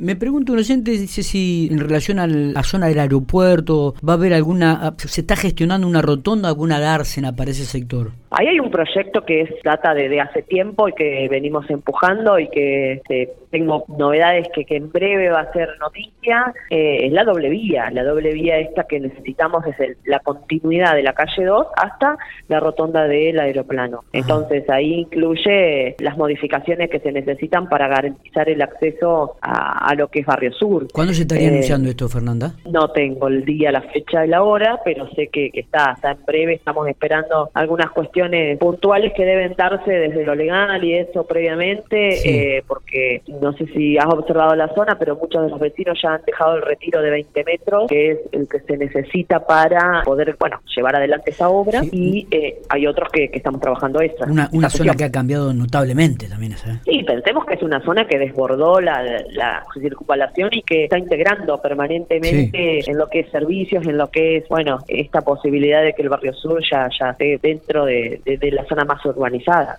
Me pregunto un oyente, dice si en relación a la zona del aeropuerto va a haber alguna, se está gestionando una rotonda, alguna dársena para ese sector. Ahí hay un proyecto que es data de, hace tiempo y que venimos empujando y que este, tengo novedades que, que, en breve va a ser noticia. Eh, es la doble vía, la doble vía esta que necesitamos es la continuidad de la calle 2 hasta la rotonda del aeroplano. Entonces ahí incluye las modificaciones que se necesitan para garantizar el acceso a, lo que es Barrio Sur. ¿Cuándo se estaría eh, anunciando esto, Fernanda? No tengo el día, la fecha y la hora, pero sé que, que está, está en breve, estamos esperando algunas cuestiones puntuales que deben darse desde lo legal y eso previamente, eh, porque no sé si has observado la zona, pero muchos de los vecinos ya han dejado el retiro de 20 metros, que es el que se necesita para poder, bueno, llevar adelante esa obra, y eh, hay otros que, estamos trabajando eso. Una, zona que ha cambiado notablemente también esa. ¿eh? Sí, pensemos que es una zona que desbordó la, la circunvalación y que está integrando permanentemente en lo que es servicios, en lo que es, bueno, esta posibilidad de que el barrio sur ya, ya esté dentro de la zona más urbanizada.